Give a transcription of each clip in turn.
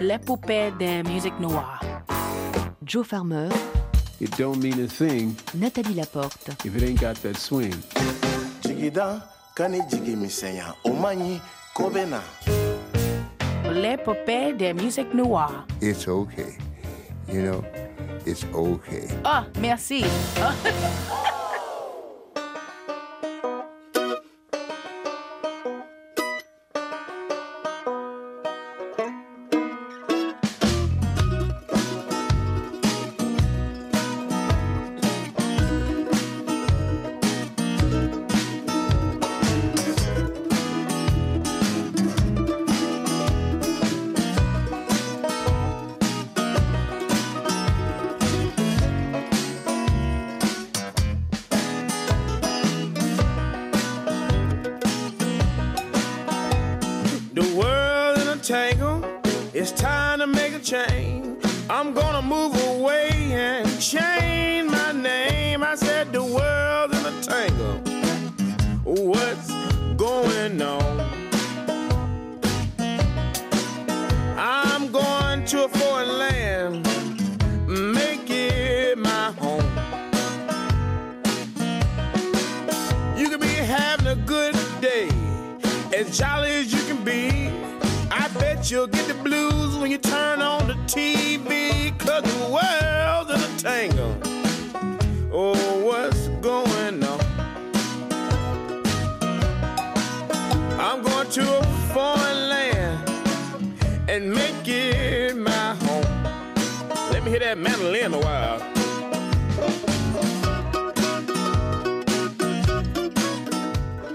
Les poupées de musique noire. Joe Farmer, It don't mean a thing Nathalie Laporte. if it ain't got that swing. jigida kani jigi misɛnya o man ɲi ko bɛ na Les poupées de musique noire. it's okay. You know, it's okay. Oh, merci. The It's time to make a change. I'm gonna move away and change my name. I said the world in a tangle. What's going on? You'll get the blues when you turn on the TV, cause the world's in a tangle. Oh, what's going on? I'm going to a foreign land and make it my home. Let me hear that mandolin a while.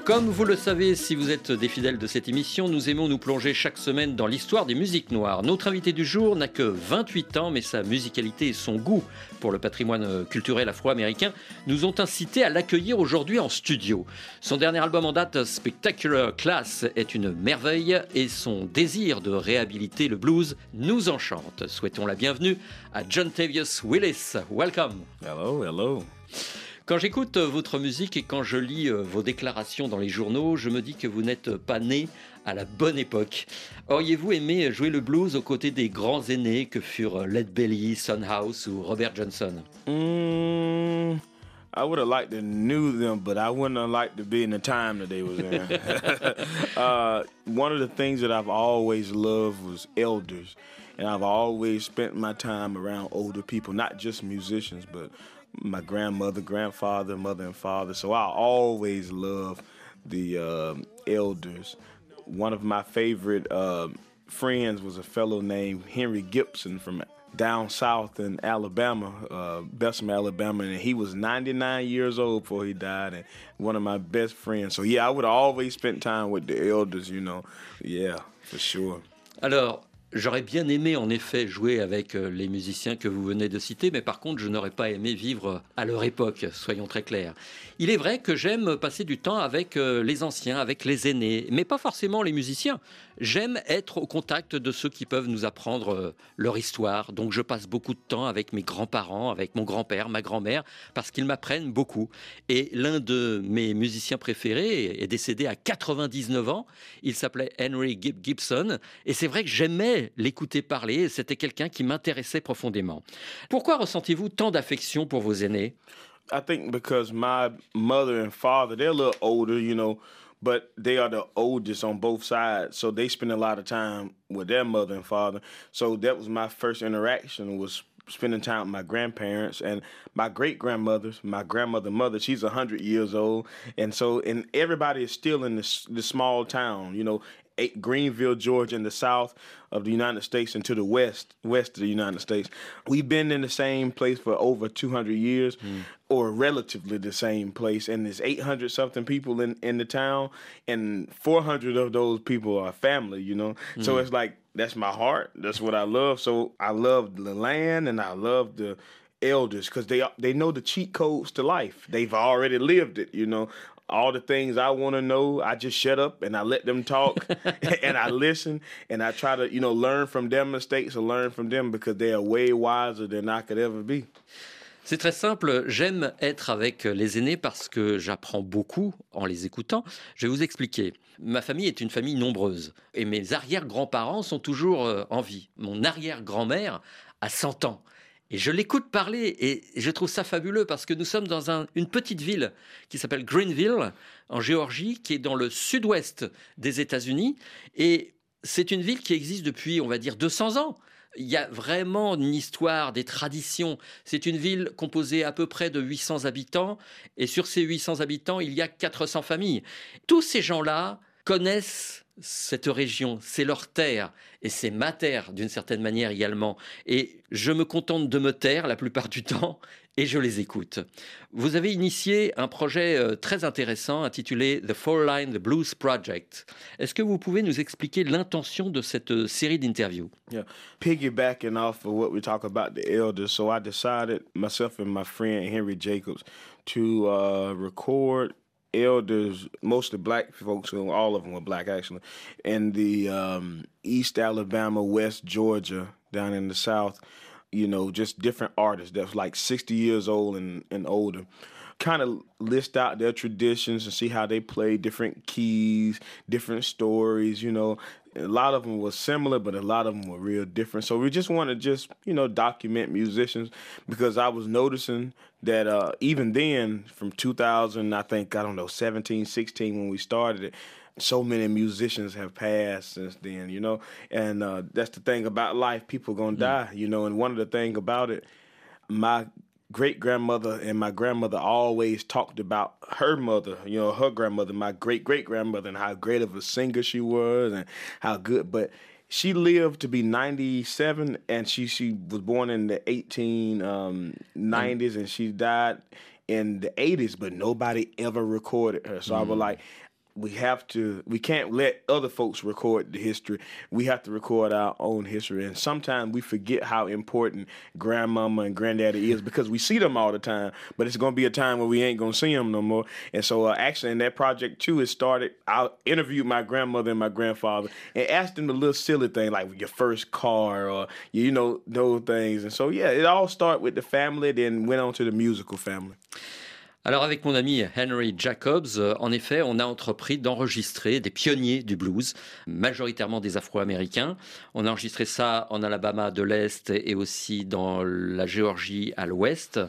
Comme vous le savez, si vous êtes des fidèles de cette émission, nous aimons nous plonger chaque semaine dans l'histoire des musiques noires. Notre invité du jour n'a que 28 ans, mais sa musicalité et son goût pour le patrimoine culturel afro-américain nous ont incité à l'accueillir aujourd'hui en studio. Son dernier album en date, Spectacular Class, est une merveille et son désir de réhabiliter le blues nous enchante. Souhaitons la bienvenue à John Tavius Willis. Welcome. Hello, hello. Quand j'écoute euh, votre musique et quand je lis euh, vos déclarations dans les journaux, je me dis que vous n'êtes pas né à la bonne époque. Auriez-vous aimé jouer le blues aux côtés des grands aînés que furent Led Belly, Son House ou Robert Johnson? Mm, I would have liked to knew them, but I wouldn't have liked to be in the time that they was in. uh, one of the things that I've always loved was elders, and I've always spent my time around older people, not just musicians, but my grandmother, grandfather, mother, and father. So I always love the um elders. One of my favorite um friends was a fellow named Henry Gibson from down south in Alabama, uh, Bessemer, Alabama, and he was 99 years old before he died, and one of my best friends. So yeah, I would always spend time with the elders, you know. Yeah, for sure. Alors, j'aurais bien aimé en effet jouer avec euh, les musiciens que vous venez de citer, mais par contre, je n'aurais pas aimé vivre à leur époque, soyons très clairs. Il est vrai que j'aime passer du temps avec euh, les anciens, avec les aînés, mais pas forcément les musiciens. J'aime être au contact de ceux qui peuvent nous apprendre euh, leur histoire. Donc je passe beaucoup de temps avec mes grands-parents, avec mon grand-père, ma grand-mère, parce qu'ils m'apprennent beaucoup. Et l'un de mes musiciens préférés est décédé à 99 ans. Il s'appelait Henry Gibson. Et c'est vrai que j'aimais l'écouter parler. C'était quelqu'un qui m'intéressait profondément. Pourquoi ressentez-vous tant d'affection pour vos aînés? I think because my mother and father, they're a little older, you know, but they are the oldest on both sides. So they spend a lot of time with their mother and father. So that was my first interaction was spending time with my grandparents and my great grandmothers, my grandmother mother, she's 100 years old. And so, and everybody is still in this, this small town, you know, eight, Greenville, Georgia, in the south of the United States and to the west, west of the United States. We've been in the same place for over 200 years, hmm. or relatively the same place, and there's 800 something people in in the town, and 400 of those people are family. You know, so hmm. it's like that's my heart. That's what I love. So I love the land, and I love the elders because they they know the cheat codes to life. They've already lived it. You know, all the things I want to know, I just shut up and I let them talk and I listen and I try to, you know, learn from their mistakes and learn from them because they are way wiser than I could ever be. C'est très simple, j'aime être avec les aînés parce que j'apprends beaucoup en les écoutant. Je vais vous expliquer. Ma famille est une famille nombreuse et mes arrière-grands-parents sont toujours euh, en vie. Mon arrière-grand-mère a 100 ans. Et je l'écoute parler et je trouve ça fabuleux parce que nous sommes dans un- une petite ville qui s'appelle Greenville, en Géorgie, qui est dans le sud-ouest des États-Unis. Et c'est une ville qui existe depuis, on va dire, 200 ans. Il y a vraiment une histoire, des traditions. C'est une ville composée à peu près de 800 habitants. Et sur ces 800 habitants, il y a 400 familles. Tous ces gens-là connaissent cette région, c'est leur terre, et c'est ma terre d'une certaine manière également. Et je me contente de me taire la plupart du temps, et je les écoute. Vous avez initié un projet euh, très intéressant intitulé The Four Line The Blues Project. Est-ce que vous pouvez nous expliquer l'intention de cette euh, série d'interviews? Yeah. Piggybacking off of what we talk about the elders, so I decided myself and my friend Henry Jacobs to uh, record elders, mostly black folks, all of them were black actually, in the um, East Alabama, West Georgia, down in the South. You know, just different artists that's like 60 years old and, and older. Kind of list out their traditions and see how they play different keys, different stories, you know. A lot of them were similar, but a lot of them were real different. So we just want to just, you know, document musicians because I was noticing that uh, even then, from 2000, I think, I don't know, 17, 16, when we started it, so many musicians have passed since then, you know. And uh, that's the thing about life. People going to die, you know. And one of the thing about it, my great grandmother and my grandmother always talked about her mother, you know, her grandmother, my great great grandmother, and how great of a singer she was and how good. But she lived to be 97 and she, she was born in the 1890s um, and she died in the 80s, but nobody ever recorded her. So I was mm. like, we have to we can't let other folks record the history. We have to record our own history. And sometimes we forget how important grandmama and granddaddy is because we see them all the time. But it's going to be a time where we ain't going to see them no more. And so uh, actually in that project too it started i interviewed my grandmother and my grandfather and asked them the little silly thing like your first car or you know those things. And so yeah it all started with the family then went on to the musical family Alors avec mon ami Henry Jacobs, euh, en effet, on a entrepris d'enregistrer des pionniers du blues, majoritairement des Afro-Américains. On a enregistré ça en Alabama de l'Est et aussi dans la Géorgie à l'Ouest.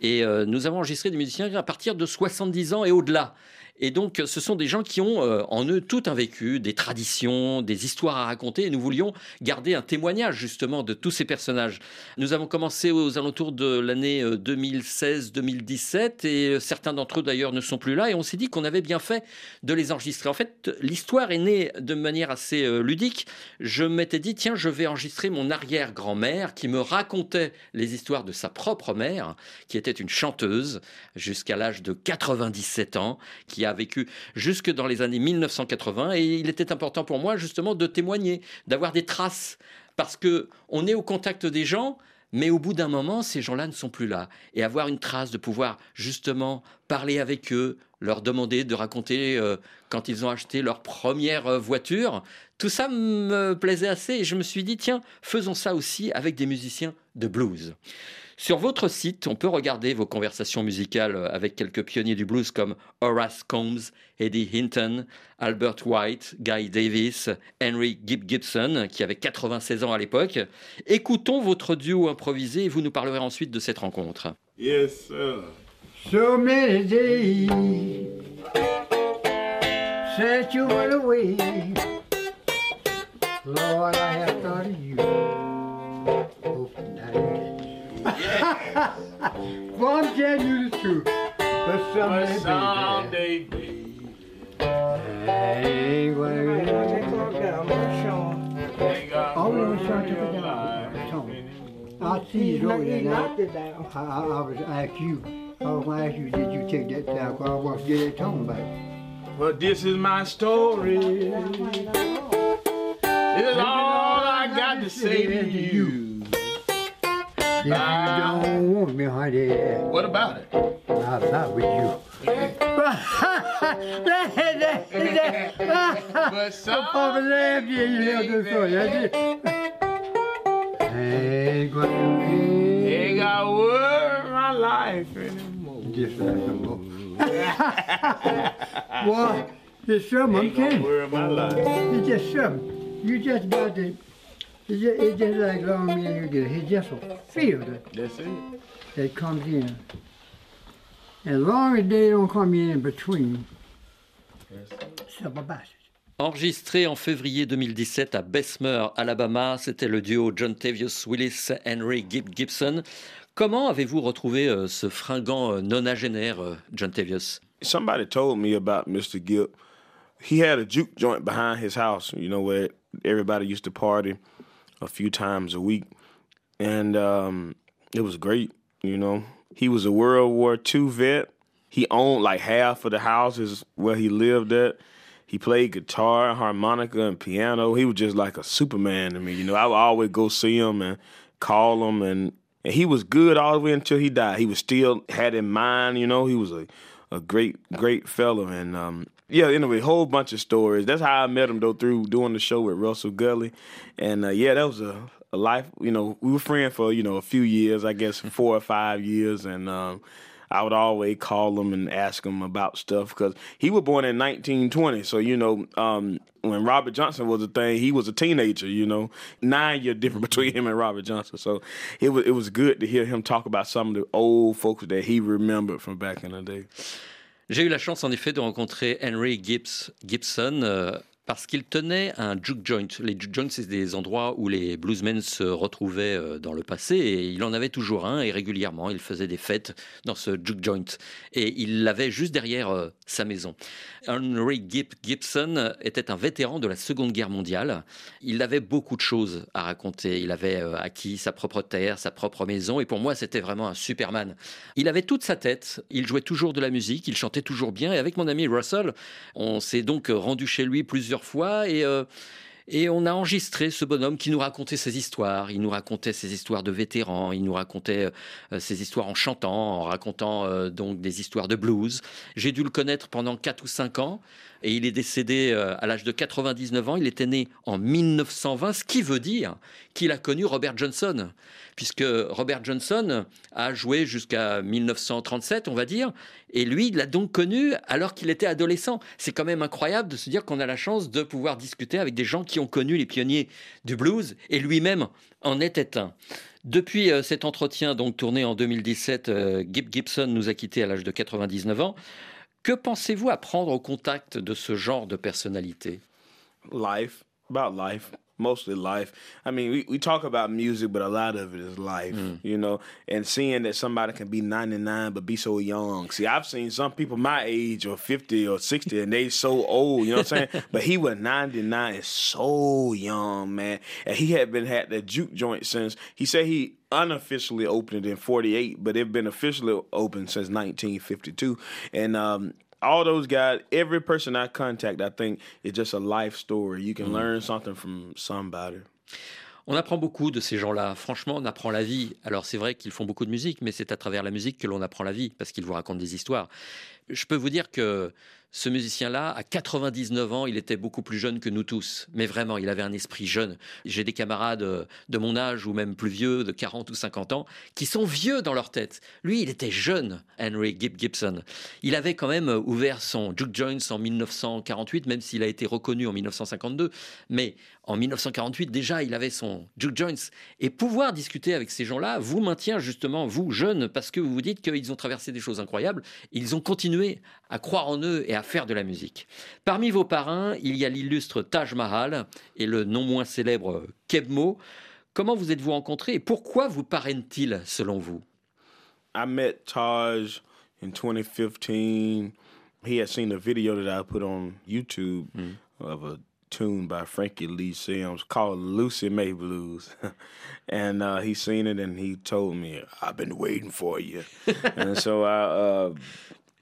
Et euh, nous avons enregistré des musiciens à partir de 70 ans et au-delà. Et donc, ce sont des gens qui ont euh, en eux tout un vécu, des traditions, des histoires à raconter. Et nous voulions garder un témoignage justement de tous ces personnages. Nous avons commencé aux alentours de l'année euh, 2016-2017 et euh, certains d'entre eux d'ailleurs ne sont plus là. Et on s'est dit qu'on avait bien fait de les enregistrer. En fait, l'histoire est née de manière assez euh, ludique. Je m'étais dit, tiens, je vais enregistrer mon arrière-grand-mère qui me racontait les histoires de sa propre mère, qui était une chanteuse jusqu'à l'âge de 97 ans, qui a vécu jusque dans les années 1980. Et il était important pour moi justement de témoigner, d'avoir des traces. Parce que on est au contact des gens, mais au bout d'un moment, ces gens-là ne sont plus là. Et avoir une trace, de pouvoir justement parler avec eux, leur demander de raconter euh, quand ils ont acheté leur première euh, voiture, tout ça me plaisait assez. Et je me suis dit, tiens, faisons ça aussi avec des musiciens de blues. Sur votre site, on peut regarder vos conversations musicales avec quelques pionniers du blues comme Horace Combs, Eddie Hinton, Albert White, Guy Davis, Henry Gibb Gibson, qui avait 96 ans à l'époque. Écoutons votre duo improvisé et vous nous parlerez ensuite de cette rencontre. Yes, sir. So many days since you went away. Lord, I have thought of you. Well, I'm telling you oh, the truth. But someday, baby, I ain't gonna Oh, no, Sean took it down. Tony. I see you over there now. I, I, I was ask you. I was gonna ask you, did you take that down? Cause I want to get that tone back. But this is my story. This is all I got to say to you. If you don't want me, honey, What about it? I'm not with you. But Papa laughed, yeah, you know the story. That's it. Ain't gonna be. They got around my life anymore. Just like a book. Boy, there's some I'm Ain't gonna telling worry my life. It's just something. You just got to. It's just, just like long do. It's just feel that, That's it. that comes in. As long as they don't come in between. Enregistré en février 2017 à Bessemer, Alabama, c'était le duo John Tavius Willis Henry Gibb Gibson. Comment avez-vous retrouvé euh, ce fringant euh, nonagénaire, euh, John Tavius? Somebody told me about Mr. Gibb. He had a juke joint behind his house, you know, where everybody used to party? A few times a week. And um, it was great, you know. He was a World War II vet. He owned like half of the houses where he lived at. He played guitar, harmonica, and piano. He was just like a Superman to me, you know. I would always go see him and call him, and, and he was good all the way until he died. He was still had in mind, you know. He was a a great, great fellow. And um, yeah, anyway, a whole bunch of stories. That's how I met him though through doing the show with Russell Gully. And uh, yeah, that was a, a life. You know, we were friends for you know a few years, I guess four or five years, and. Um, I would always call him and ask him about stuff because he was born in 1920. So, you know, um, when Robert Johnson was a thing, he was a teenager, you know, nine year difference between him and Robert Johnson. So it was, it was good to hear him talk about some of the old folks that he remembered from back in the day. J'ai eu la chance en effet de rencontrer Henry Gibson euh, parce qu'il tenait un juke joint. Les juke joints, c'est des endroits où les bluesmen se retrouvaient euh, dans le passé et il en avait toujours un et régulièrement il faisait des fêtes dans ce juke joint et il l'avait juste derrière euh, sa maison. Henry Gibson était un vétéran de la Seconde Guerre mondiale. Il avait beaucoup de choses à raconter. Il avait euh, acquis sa propre terre, sa propre maison et pour moi c'était vraiment un Superman. Il avait toute sa tête, il jouait toujours de la musique, il chantait toujours bien et avec mon ami Russell, on s'est donc rendu chez lui plusieurs fois et euh, et on a enregistré ce bonhomme qui nous racontait ses histoires. Il nous racontait ses histoires de vétérans. Il nous racontait euh, ses histoires en chantant, en racontant euh, donc des histoires de blues. J'ai dû le connaître pendant 4 ou 5 ans. Et il est décédé euh, à l'âge de 99 ans. Il était né en 1920, ce qui veut dire qu'il a connu Robert Johnson. Puisque Robert Johnson a joué jusqu'à 1937, on va dire. Et lui, il l'a donc connu alors qu'il était adolescent. C'est quand même incroyable de se dire qu'on a la chance de pouvoir discuter avec des gens qui ont connu les pionniers du blues. Et lui-même en était un. Depuis euh, cet entretien, donc tourné en 2017, euh, Gib Gibson nous a quittés à l'âge de 99 ans. Que pensez-vous à prendre au contact de ce genre de personnalité? Life, about life, mostly life. I mean, we, we talk about music, but a lot of it is life, you know, and seeing that somebody can be 99 but be so young. See, I've seen some people my age or 50 or 60 and they so old, you know what I'm saying? but he was 99 is so young, man. And he had been had that juke joint since, he said he unofficially opened it in 48, but it been officially open since 1952. And, um, all those guys, every person I contact, I think is just a life story. You can learn something from somebody. On apprend beaucoup de ces gens-là. Franchement, on apprend la vie. Alors c'est vrai qu'ils font beaucoup de musique, mais c'est à travers la musique que l'on apprend la vie, parce qu'ils vous racontent des histoires. Je peux vous dire que ce musicien-là, à 99 ans, il était beaucoup plus jeune que nous tous. Mais vraiment, il avait un esprit jeune. J'ai des camarades euh, de mon âge, ou même plus vieux, de 40 ou 50 ans, qui sont vieux dans leur tête. Lui, il était jeune, Henry Gibb Gibson. Il avait quand même ouvert son Juke Joints en 1948, même s'il a été reconnu en 1952. Mais en 1948, déjà, il avait son Juke Joints. Et pouvoir discuter avec ces gens-là vous maintient justement, vous, jeunes, parce que vous vous dites qu'ils ont traversé des choses incroyables. Ils ont continué à croire en eux et à faire de la musique. Parmi vos parrains, il y a l'illustre Taj Mahal et le non moins célèbre Kebmo. Comment vous êtes-vous rencontrés et pourquoi vous parraine-t-il selon vous? I met Taj in 2015. He had seen a video that I put on YouTube of a tune by Frankie Lee Sims called Lucy May Blues. and uh, he seen it and he told me, I've been waiting for you. and so I, uh,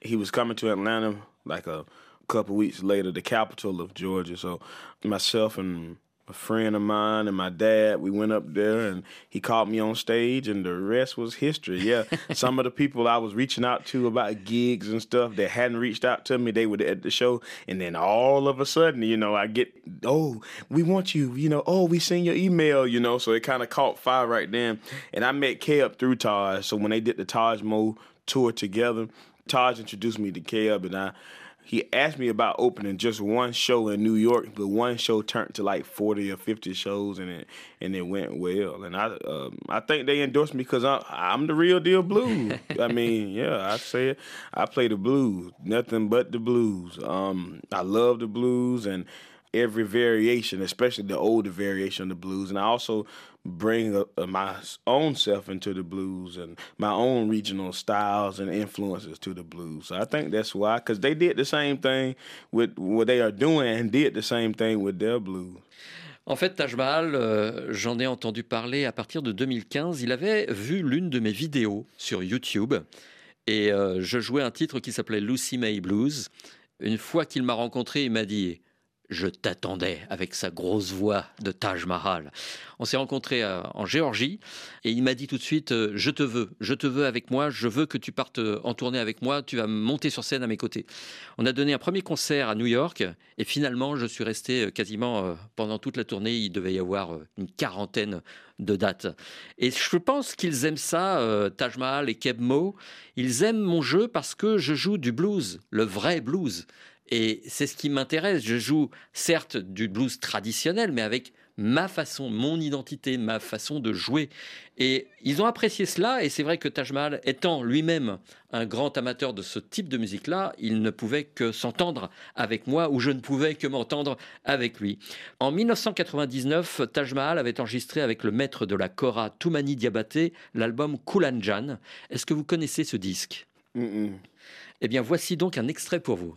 he was coming to Atlanta like a couple weeks later, the capital of Georgia. So myself and a friend of mine and my dad. We went up there and he caught me on stage, and the rest was history. Yeah, some of the people I was reaching out to about gigs and stuff that hadn't reached out to me, they were at the show, and then all of a sudden, you know, I get, oh, we want you, you know, oh, we seen your email, you know, so it kind of caught fire right then. And I met K-Up through Taj, so when they did the Taj Mo tour together, Taj introduced me to K-Up, and I he asked me about opening just one show in New York, but one show turned to like forty or fifty shows, and it and it went well. And I um, I think they endorsed me because I'm the real deal blues. I mean, yeah, I say it. I play the blues, nothing but the blues. Um, I love the blues and every variation, especially the older variation of the blues, and I also bring a, a, my own self into the blues and my own regional styles and influences to the blues. So I think that's why, because they did the same thing with what they are doing and did the same thing with their blues. En fait, Taj Mahal, euh, j'en ai entendu parler à partir de 2015. Il avait vu l'une de mes vidéos sur YouTube et euh, je jouais un titre qui s'appelait Lucy May Blues. Une fois qu'il m'a rencontré, il m'a dit je t'attendais avec sa grosse voix de Taj Mahal. On s'est rencontrés euh, en Géorgie et il m'a dit tout de suite euh, Je te veux, je te veux avec moi, je veux que tu partes euh, en tournée avec moi, tu vas monter sur scène à mes côtés. On a donné un premier concert à New York et finalement je suis resté quasiment pendant toute la tournée. Il devait y avoir une quarantaine de dates. Et je pense qu'ils aiment ça, Taj Mahal et Keb Mo. Ils aiment mon jeu parce que je joue du blues, le vrai blues. Et c'est ce qui m'intéresse. Je joue certes du blues traditionnel, mais avec ma façon, mon identité, ma façon de jouer. Et ils ont apprécié cela, et c'est vrai que Taj Mahal, étant lui-même un grand amateur de ce type de musique-là, il ne pouvait que s'entendre avec moi, ou je ne pouvais que m'entendre avec lui. En 1999, Taj Mahal avait enregistré avec le maître de la Kora, Toumani Diabaté, l'album Kulanjan. Est-ce que vous connaissez ce disque? Eh bien, voici donc un extrait pour vous.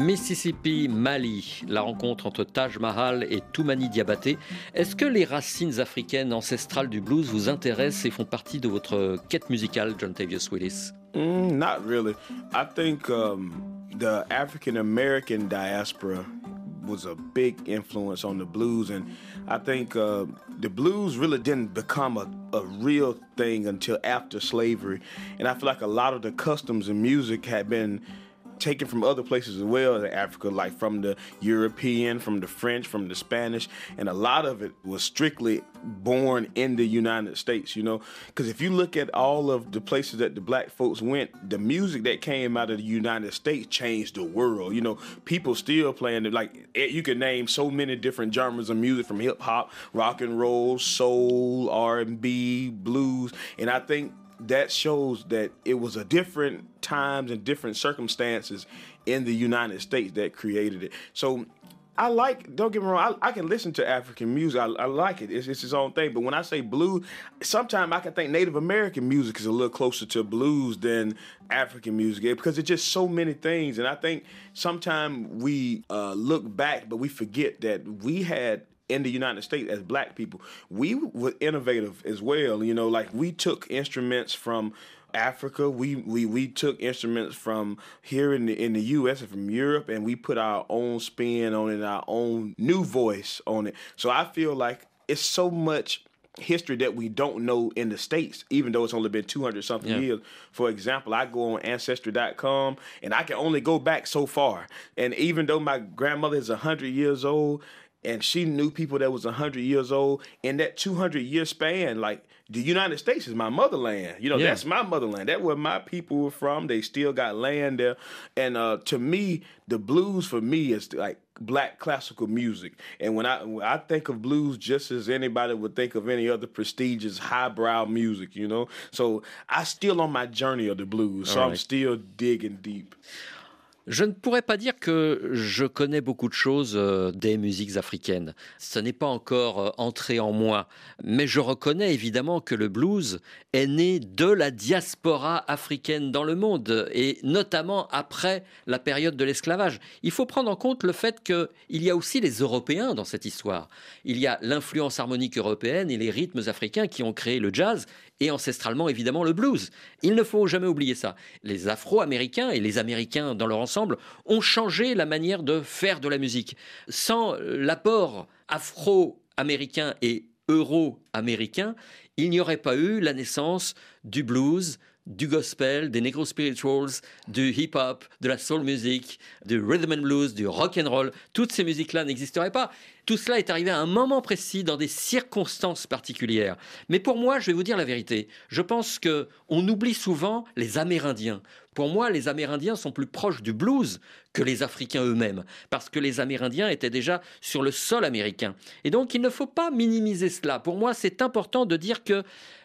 Mississippi, Mali, la rencontre entre Taj Mahal et Toumani Diabaté. Est-ce que les racines africaines ancestrales du blues vous intéressent et font partie de votre quête musicale, John Tavius Willis? Mm, Not really. I think um, the African American diaspora was a big influence on the blues, and I think uh, the blues really didn't become a, a real thing until after slavery. And I feel like a lot of the customs and music had been taken from other places as well in Africa, like from the European, from the French, from the Spanish, and a lot of it was strictly born in the United States, you know. Because if you look at all of the places that the black folks went, the music that came out of the United States changed the world. You know, people still playing it. Like, eh, you can name so many different genres of music from hip hop, rock and roll, soul, R&B, blues. And I think that shows that it was a different times and different circumstances in the United States that created it. So I like, don't get me wrong, I, I can listen to African music. I, I like it. It's, it's, its own thing. But when I say blues, sometimes I can think Native American music is a little closer to blues than African music because it's just so many things. And I think sometimes we uh, look back, but we forget that we had in the United States as black people, we were innovative as well. You know, like we took instruments from Africa. We, we we took instruments from here in the in the U.S. and from Europe, and we put our own spin on it, our own new voice on it. So I feel like it's so much history that we don't know in the states even though it's only been 200 something Yeah. years for example i go on ancestry.com and i can only go back so far and even though my grandmother is 100 years old and she knew people that was 100 years old in that 200 year span. Like the united states is my motherland. You know Yeah. that's my motherland. That where my people were from. They still got land there. And uh, to me the blues for me is like black classical music. And when i when i think of blues just as anybody would think of any other prestigious highbrow music you know? So i still on my journey of the blues. So i'm still digging deep Je ne pourrais pas dire que je connais beaucoup de choses euh, des musiques africaines. Ce n'est pas encore euh, entré en moi. Mais je reconnais évidemment que le blues est né de la diaspora africaine dans le monde, et notamment après la période de l'esclavage. Il faut prendre en compte le fait qu'il y a aussi les Européens dans cette histoire. Il y a l'influence harmonique européenne et les rythmes africains qui ont créé le jazz, et ancestralement évidemment le blues. Il ne faut jamais oublier ça. Les Afro-Américains et les Américains dans leur ensemble ont changé la manière de faire de la musique. Sans l'apport afro-américain et euro-américain, il n'y aurait pas eu la naissance du blues, du gospel, des negro spirituals, du hip-hop, de la soul music, du rhythm and blues, du rock and roll. Toutes ces musiques-là n'existeraient pas. Tout cela est arrivé à un moment précis, dans des circonstances particulières. Mais pour moi, je vais vous dire la vérité. Je pense que on oublie souvent les Amérindiens. Pour moi, les Amérindiens sont plus proches du blues que les Africains eux-mêmes, parce que les Amérindiens étaient déjà sur le sol américain. Et donc, il ne faut pas minimiser cela. Pour moi, c'est important de dire que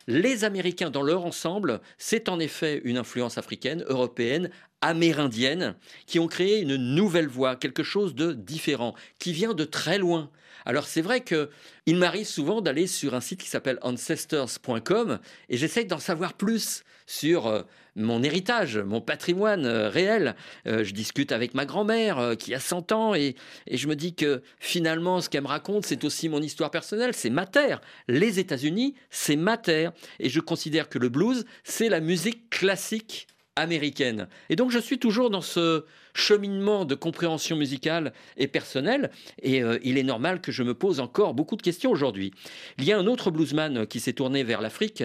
les Américains, dans leur ensemble, c'est en effet une influence africaine, européenne, amérindienne, qui ont créé une nouvelle voie, quelque chose de différent, qui vient de très loin. Alors c'est vrai que il m'arrive souvent d'aller sur un site qui s'appelle ancestors.com et j'essaye d'en savoir plus sur euh, mon héritage, mon patrimoine euh, réel. Euh, je discute avec ma grand-mère qui a 100 ans et je me dis que finalement ce qu'elle me raconte c'est aussi mon histoire personnelle, c'est ma terre. Les États-Unis, c'est ma terre et je considère que le blues, c'est la musique classique américaine. Et donc je suis toujours dans ce cheminement de compréhension musicale et personnelle, et euh, il est normal que je me pose encore beaucoup de questions aujourd'hui. Il y a un autre bluesman qui s'est tourné vers l'Afrique,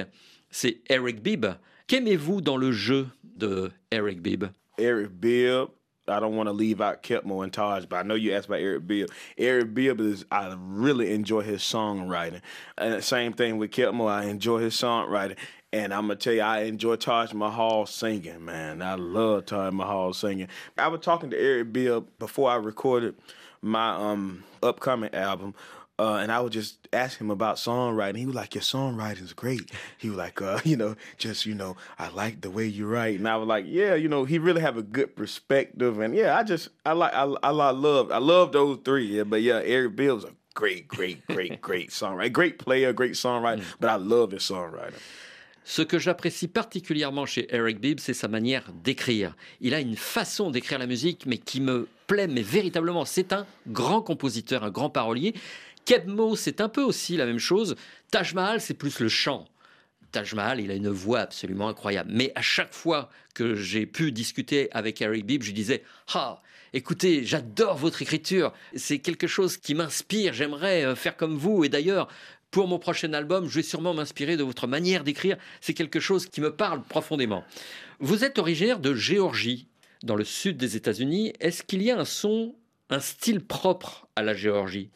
c'est Eric Bibb. Qu'aimez-vous dans le jeu de Eric Bibb? Eric Bibb. I don't want to leave out Ketmo and Taj, but I know you asked about Eric Bibb. Eric Bibb is I really enjoy his songwriting. And same thing with Ketmo, I enjoy his songwriting. And I'm gonna tell you, I enjoy Taj Mahal singing, man. I love Taj Mahal singing. I was talking to Eric Bill before I recorded my um upcoming album. Uh, and I would just ask him about songwriting. He was like, "Your songwriting's great." He was like, uh, "You know, just you know, I like the way you write." And I was like, "Yeah, you know, he really have a good perspective." And yeah, I just I like I I, I love I love those three. Yeah, but yeah, Eric Bill's a great, great, great, great songwriter, great player, great songwriter. But I love his songwriting. Ce que j'apprécie particulièrement chez Eric Bibb, c'est sa manière d'écrire. Il a une façon d'écrire la musique, mais qui me plaît, mais véritablement, c'est un grand compositeur, un grand parolier. Kebmo, c'est un peu aussi la même chose. Taj Mahal, c'est plus le chant. Taj Mahal, il a une voix absolument incroyable. Mais à chaque fois que j'ai pu discuter avec Eric Bibb, je disais Ah, écoutez, j'adore votre écriture. C'est quelque chose qui m'inspire. J'aimerais euh, faire comme vous. Et d'ailleurs, pour mon prochain album, je vais sûrement m'inspirer de votre manière d'écrire. C'est quelque chose qui me parle profondément. Vous êtes originaire de Géorgie, dans le sud des États-Unis. Est-ce qu'il y a un son, un style propre à la Géorgie?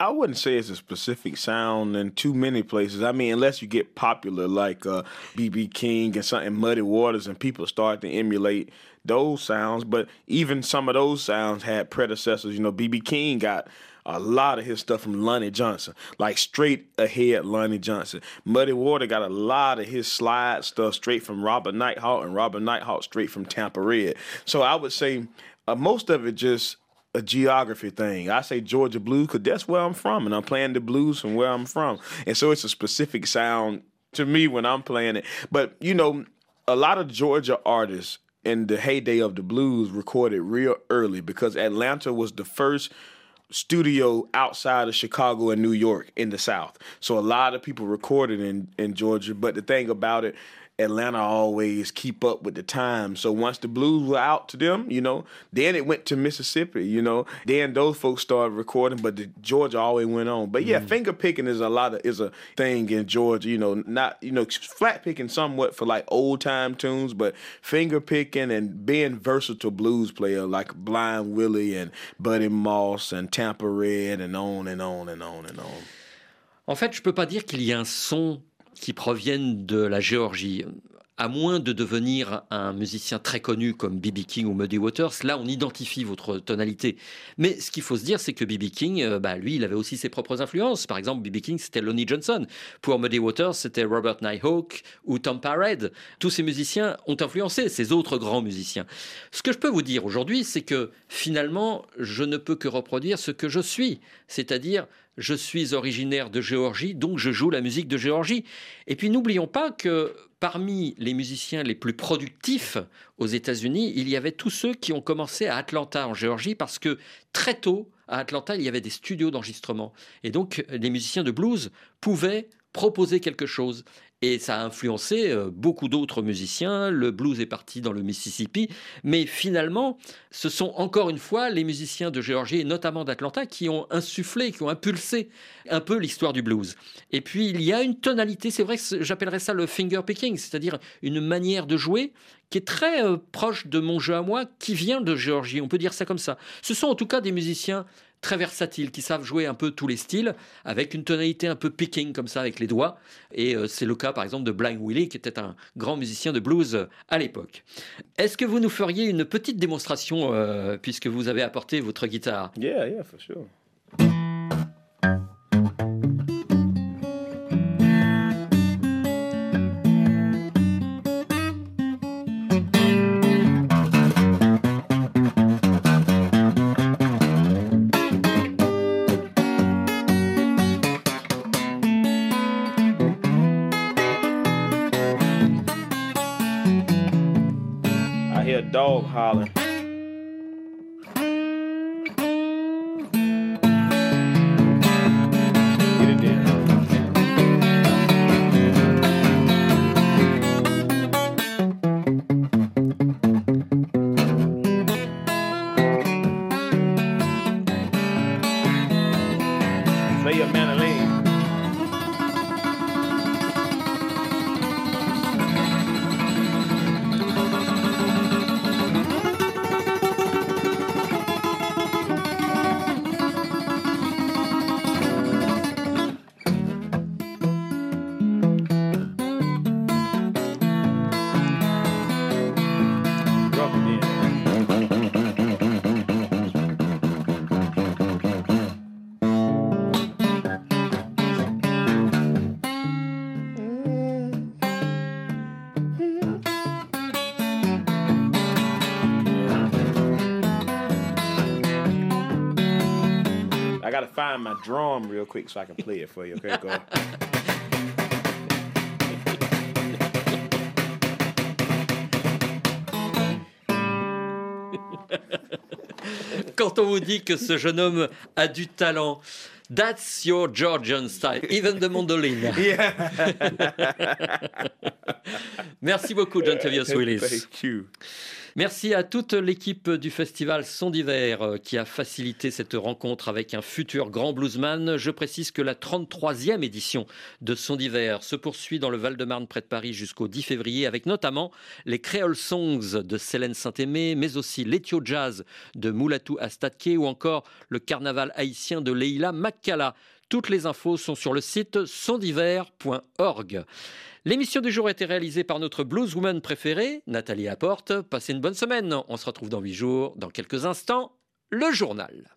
I wouldn't say it's a specific sound in too many places. I mean, unless you get popular like uh, BB King and something Muddy Waters, and people start to emulate those sounds. But even some of those sounds had predecessors. You know, BB King got a lot of his stuff from Lonnie Johnson, like straight ahead Lonnie Johnson. Muddy Water got a lot of his slide stuff straight from Robert Nighthawk, and Robert Nighthawk straight from Tampa Red. So I would say uh, most of it just a geography thing. I say Georgia blues because that's where I'm from, and I'm playing the blues from where I'm from, and so it's a specific sound to me when I'm playing it. But you know, a lot of Georgia artists in the heyday of the blues recorded real early because Atlanta was the first studio outside of Chicago and New York in the South. So a lot of people recorded in in Georgia. But the thing about it, Atlanta always keep up with the time. So once the blues were out to them, you know, then it went to Mississippi, you know. Then those folks started recording, but the Georgia always went on. But yeah, mm. finger picking is a lot of is a thing in Georgia, you know, not you know, flat picking somewhat for like old time tunes, but finger picking and being versatile blues player like Blind Willie and Buddy Moss and Tampa Red and on and on and on and on. En fait, je peux pas dire qu'il y a un son qui proviennent de la Géorgie. À moins de devenir un musicien très connu comme B.B. King ou Muddy Waters, là on identifie votre tonalité. Mais ce qu'il faut se dire, c'est que B.B. King, euh, bah, lui, il avait aussi ses propres influences. Par exemple, B.B. King, c'était Lonnie Johnson. Pour Muddy Waters, c'était Robert Nighthawk ou Tom Parade. Tous ces musiciens ont influencé ces autres grands musiciens. Ce que je peux vous dire aujourd'hui, c'est que finalement, je ne peux que reproduire ce que je suis. C'est-à-dire, je suis originaire de Géorgie, donc je joue la musique de Géorgie. Et puis n'oublions pas que parmi les musiciens les plus productifs aux États-Unis, il y avait tous ceux qui ont commencé à Atlanta, en Géorgie, parce que très tôt, à Atlanta, il y avait des studios d'enregistrement. Et donc, les musiciens de blues pouvaient proposer quelque chose. Et ça a influencé euh, beaucoup d'autres musiciens. Le blues est parti dans le Mississippi. Mais finalement, ce sont encore une fois les musiciens de Géorgie et notamment d'Atlanta qui ont insufflé, qui ont impulsé un peu l'histoire du blues. Et puis, il y a une tonalité, c'est vrai que j'appellerais ça le finger picking, c'est-à-dire une manière de jouer qui est très euh, proche de mon jeu à moi, qui vient de Géorgie. On peut dire ça comme ça. Ce sont en tout cas des musiciens très versatiles, qui savent jouer un peu tous les styles, avec une tonalité un peu picking comme ça avec les doigts. Et euh, c'est le cas par exemple de Blind Willie, qui était un grand musicien de blues euh, à l'époque. Est-ce que vous nous feriez une petite démonstration, euh, puisque vous avez apporté votre guitare? Play drum real quick so I can play it for you. Okay, go. Quand on vous dit que ce jeune homme a du talent, that's your Georgian style, even the mandolin. Merci beaucoup, John Tavius Willis. Thank you. Merci à toute l'équipe du festival Son d'hiver euh, qui a facilité cette rencontre avec un futur grand bluesman. Je précise que la 33e édition de Son d'hiver se poursuit dans le Val-de-Marne près de Paris jusqu'au 10 février avec notamment les Creole Songs de Célène Saint-Aimé, mais aussi l'Ethio Jazz de Moulatou Astatke ou encore le carnaval haïtien de Leila Makkala. Toutes les infos sont sur le site sondiver.org. L'émission du jour a été réalisée par notre blueswoman préférée, Nathalie Apporte. Passez une bonne semaine. On se retrouve dans huit jours. Dans quelques instants, le journal.